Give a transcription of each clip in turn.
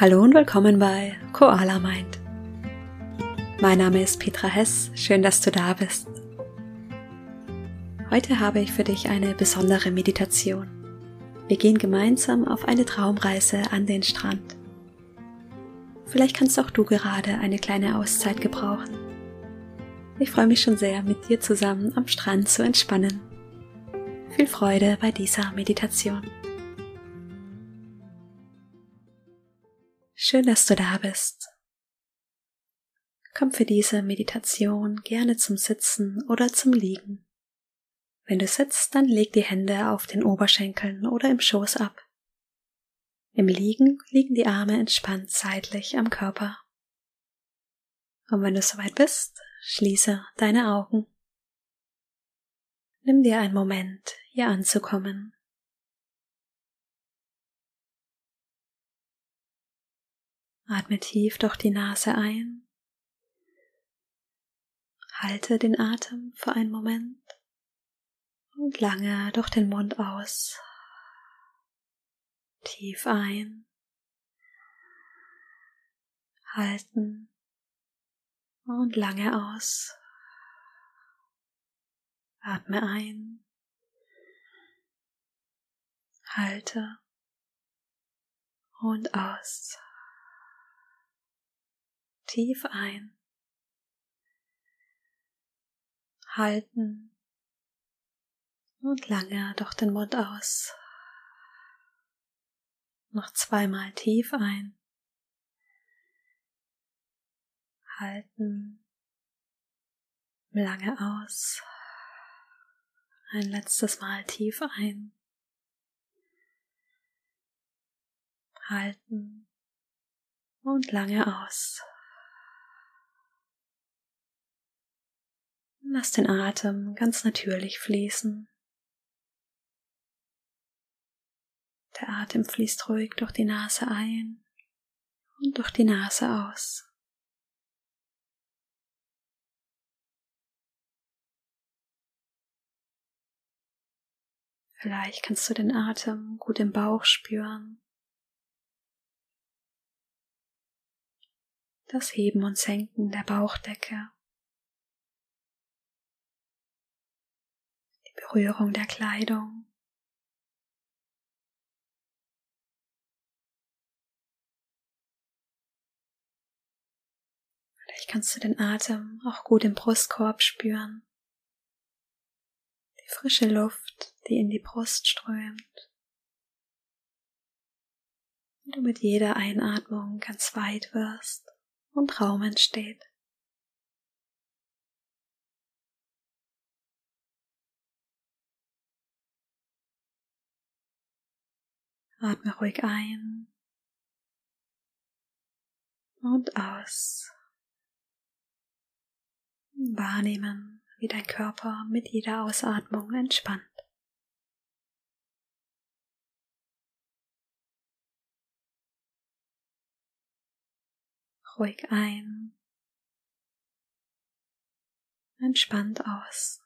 Hallo und willkommen bei Koala Mind. Mein Name ist Petra Hess, schön, dass du da bist. Heute habe ich für dich eine besondere Meditation. Wir gehen gemeinsam auf eine Traumreise an den Strand. Vielleicht kannst auch du gerade eine kleine Auszeit gebrauchen. Ich freue mich schon sehr, mit dir zusammen am Strand zu entspannen. Viel Freude bei dieser Meditation. Schön, dass du da bist. Komm für diese Meditation gerne zum Sitzen oder zum Liegen. Wenn du sitzt, dann leg die Hände auf den Oberschenkeln oder im Schoß ab. Im Liegen liegen die Arme entspannt seitlich am Körper. Und wenn du soweit bist, schließe deine Augen. Nimm dir einen Moment, hier anzukommen. Atme tief durch die Nase ein. Halte den Atem für einen Moment und lange durch den Mund aus. Tief ein. Halten und lange aus. Atme ein. Halte und aus tief ein. Halten und lange durch den Mund aus. Noch zweimal tief ein. Halten. Lange aus. Ein letztes Mal tief ein. Halten und lange aus. Lass den Atem ganz natürlich fließen. Der Atem fließt ruhig durch die Nase ein und durch die Nase aus. Vielleicht kannst du den Atem gut im Bauch spüren. Das Heben und Senken der Bauchdecke. Berührung der Kleidung. Vielleicht kannst du den Atem auch gut im Brustkorb spüren. Die frische Luft, die in die Brust strömt. Und du mit jeder Einatmung ganz weit wirst und Raum entsteht. Atme ruhig ein und aus. Wahrnehmen, wie dein Körper mit jeder Ausatmung entspannt. Ruhig ein, entspannt aus.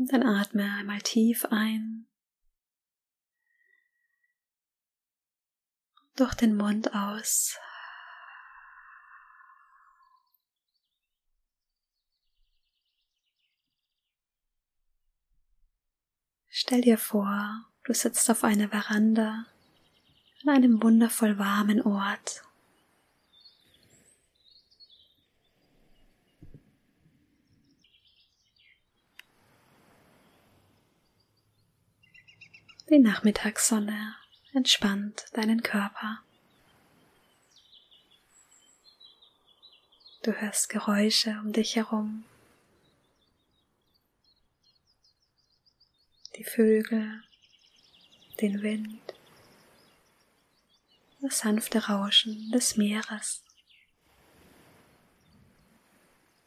Und dann atme einmal tief ein. Durch den Mund aus. Stell dir vor, du sitzt auf einer Veranda an einem wundervoll warmen Ort Die Nachmittagssonne entspannt deinen Körper. Du hörst Geräusche um dich herum. Die Vögel, den Wind, das sanfte Rauschen des Meeres.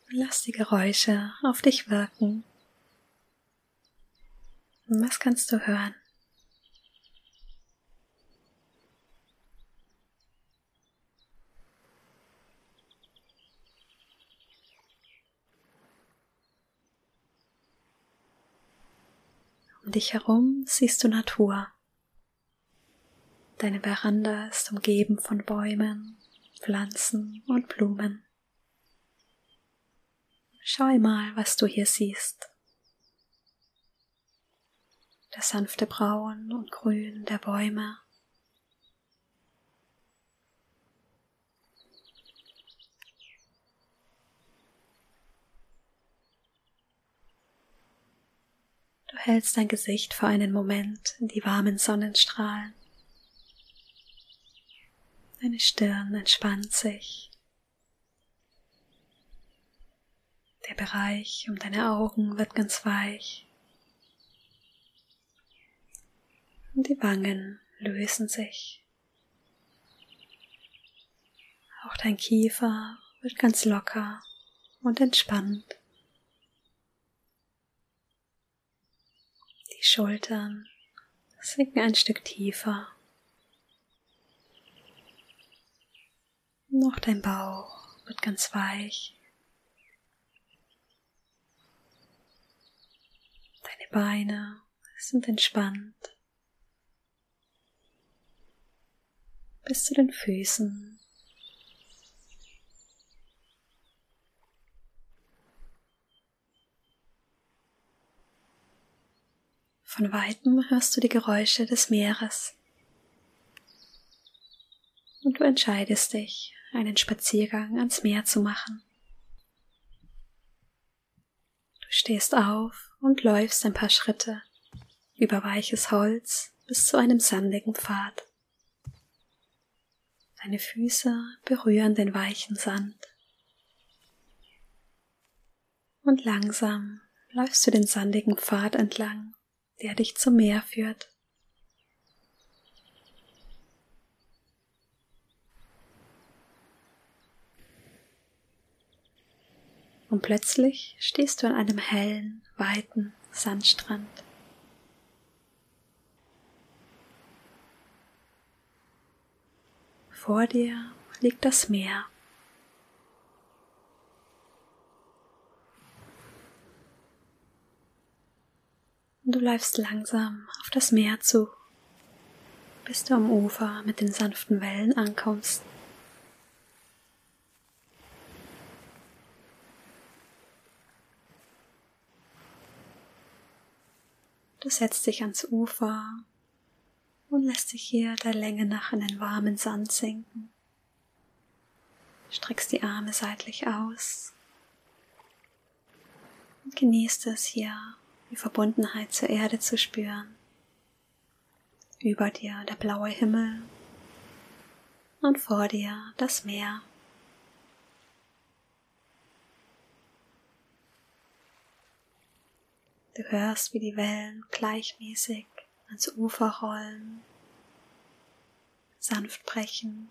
Lass die Geräusche auf dich wirken. was kannst du hören? Dich herum siehst du Natur. Deine Veranda ist umgeben von Bäumen, Pflanzen und Blumen. Schau mal, was du hier siehst. Das sanfte Braun und Grün der Bäume. Du hältst dein Gesicht für einen Moment in die warmen Sonnenstrahlen. Deine Stirn entspannt sich. Der Bereich um deine Augen wird ganz weich. Und die Wangen lösen sich. Auch dein Kiefer wird ganz locker und entspannt. Die Schultern sinken ein Stück tiefer. Noch dein Bauch wird ganz weich. Deine Beine sind entspannt. Bis zu den Füßen. Von weitem hörst du die Geräusche des Meeres. Und du entscheidest dich, einen Spaziergang ans Meer zu machen. Du stehst auf und läufst ein paar Schritte über weiches Holz bis zu einem sandigen Pfad. Deine Füße berühren den weichen Sand. Und langsam läufst du den sandigen Pfad entlang, der dich zum Meer führt. Und plötzlich stehst du an einem hellen, weiten Sandstrand. Vor dir liegt das Meer. Und du läufst langsam auf das Meer zu, bis du am Ufer mit den sanften Wellen ankommst. Du setzt dich ans Ufer und lässt dich hier der Länge nach in den warmen Sand sinken. Streckst die Arme seitlich aus und genießt es hier, die Verbundenheit zur Erde zu spüren. Über dir der blaue Himmel und vor dir das Meer. Du hörst, wie die Wellen gleichmäßig ans Ufer rollen, sanft brechen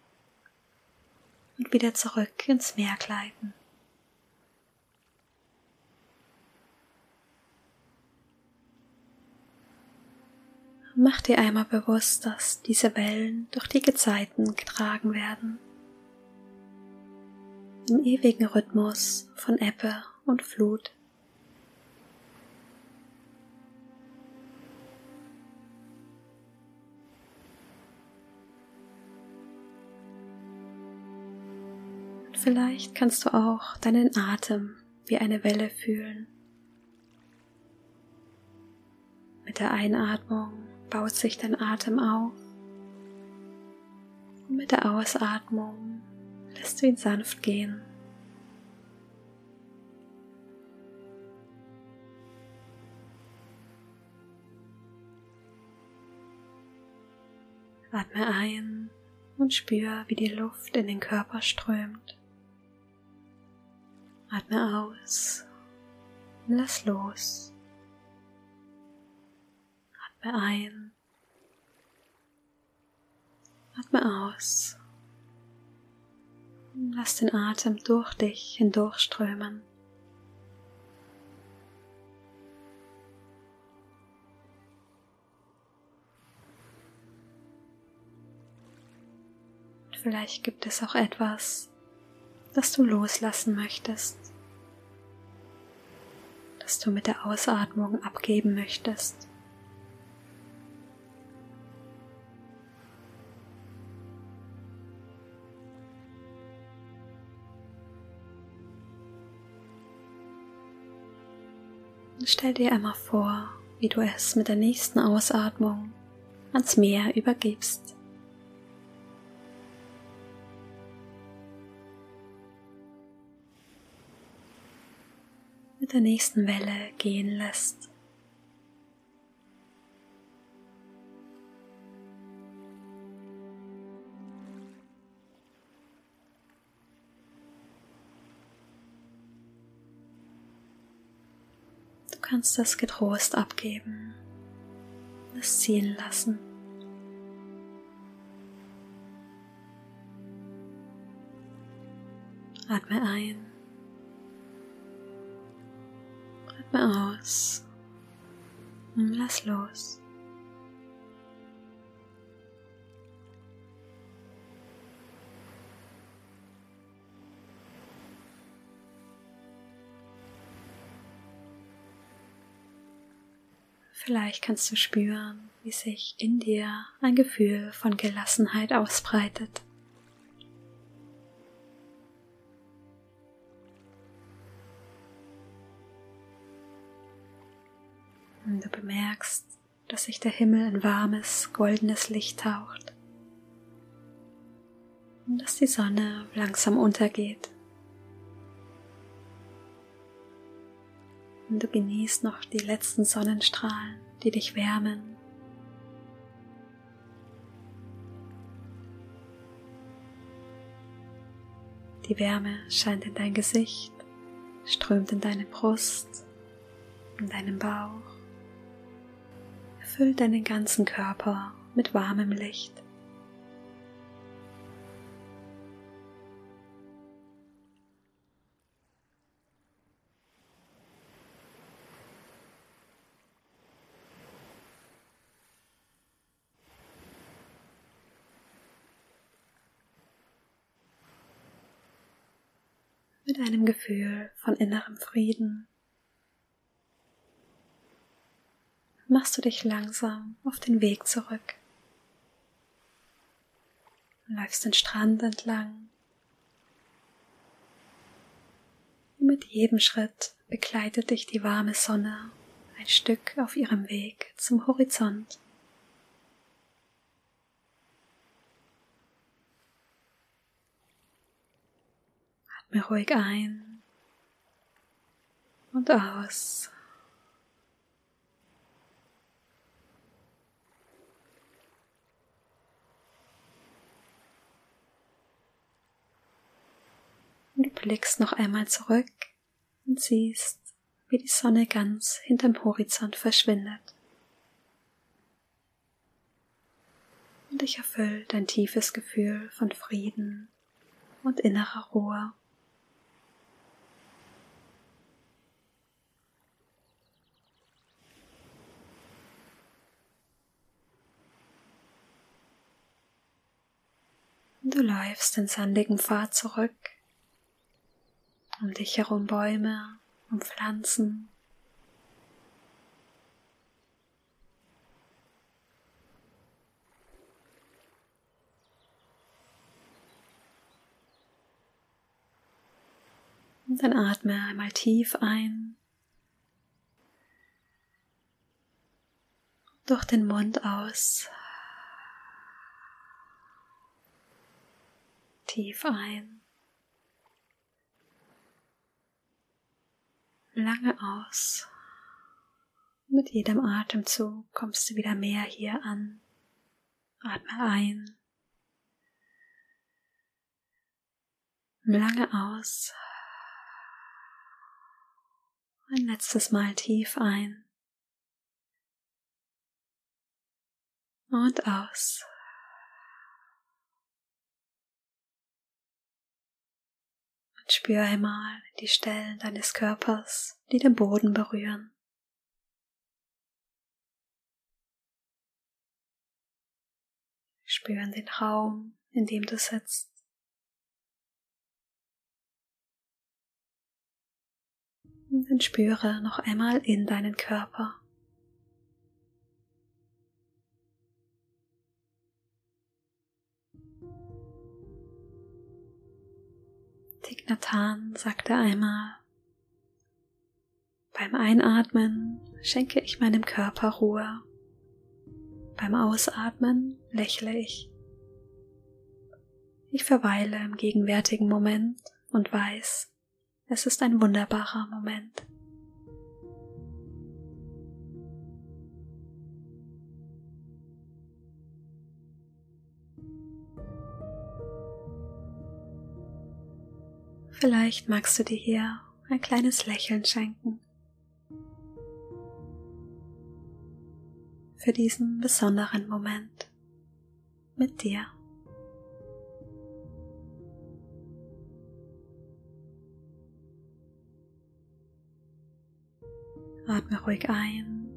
und wieder zurück ins Meer gleiten. Mach dir einmal bewusst, dass diese Wellen durch die Gezeiten getragen werden. Im ewigen Rhythmus von Ebbe und Flut. Vielleicht kannst du auch deinen Atem wie eine Welle fühlen. Mit der Einatmung baut sich dein Atem auf und mit der Ausatmung lässt du ihn sanft gehen. Atme ein und spür, wie die Luft in den Körper strömt. Atme aus und lass los. Atme ein. Atme aus. Und lass den Atem durch dich hindurchströmen. vielleicht gibt es auch etwas, das du loslassen möchtest, das du mit der Ausatmung abgeben möchtest. Stell dir einmal vor, wie du es mit der nächsten Ausatmung ans Meer übergibst. Mit der nächsten Welle gehen lässt. Kannst das getrost abgeben, es ziehen lassen. Atme ein, atme aus und lass los. Vielleicht kannst du spüren, wie sich in dir ein Gefühl von Gelassenheit ausbreitet. Und du bemerkst, dass sich der Himmel in warmes, goldenes Licht taucht und dass die Sonne langsam untergeht. Und du genießt noch die letzten Sonnenstrahlen, die dich wärmen. Die Wärme scheint in dein Gesicht, strömt in deine Brust, in deinen Bauch, erfüllt deinen ganzen Körper mit warmem Licht. Mit einem Gefühl von innerem Frieden. Machst du dich langsam auf den Weg zurück. Du läufst den Strand entlang. Und mit jedem Schritt begleitet dich die warme Sonne ein Stück auf ihrem Weg zum Horizont. Atme ruhig ein und aus. Und du blickst noch einmal zurück und siehst, wie die Sonne ganz hinterm Horizont verschwindet. Und dich erfüllt ein tiefes Gefühl von Frieden und innerer Ruhe. Du läufst den sandigen Pfad zurück. Um dich herum Bäume und Pflanzen. Und dann atme einmal tief ein. Durch den Mund aus. Tief ein. Lange aus. Mit jedem Atemzug kommst du wieder mehr hier an. Atme ein. Lange aus. Ein letztes Mal tief ein. Und aus. Spür einmal die Stellen deines Körpers, die den Boden berühren. Spüren den Raum, in dem du sitzt. Und dann spüre noch einmal in deinen Körper. Thich sagte einmal, bei Beim Einatmen schenke ich meinem Körper Ruhe. Beim Ausatmen lächle ich. Ich verweile im gegenwärtigen Moment und weiß, es ist ein wunderbarer Moment. Vielleicht magst du dir hier ein kleines Lächeln schenken. Für diesen besonderen Moment mit dir. Atme ruhig ein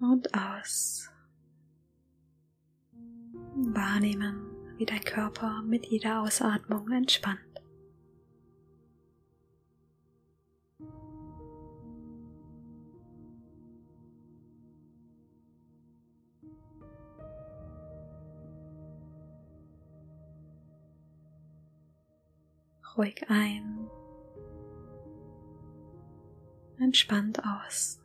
und aus. Wahrnehmen, wie dein Körper mit jeder Ausatmung entspannt. Ruhig ein entspannt aus.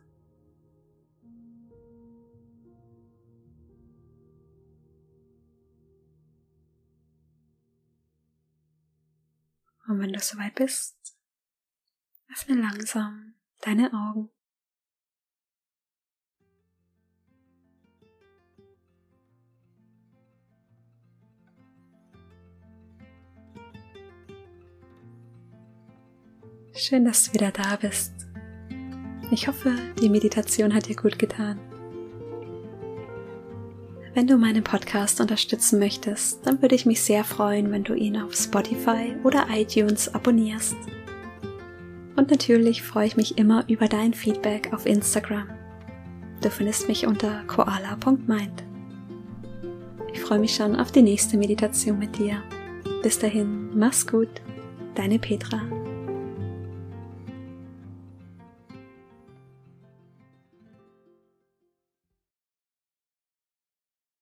Und wenn du soweit bist, öffne langsam deine Augen. Schön, dass du wieder da bist. Ich hoffe, die Meditation hat dir gut getan. Wenn du meinen Podcast unterstützen möchtest, dann würde ich mich sehr freuen, wenn du ihn auf Spotify oder iTunes abonnierst. Und natürlich freue ich mich immer über dein Feedback auf Instagram. Du findest mich unter koala.mind. Ich freue mich schon auf die nächste Meditation mit dir. Bis dahin, mach's gut, deine Petra.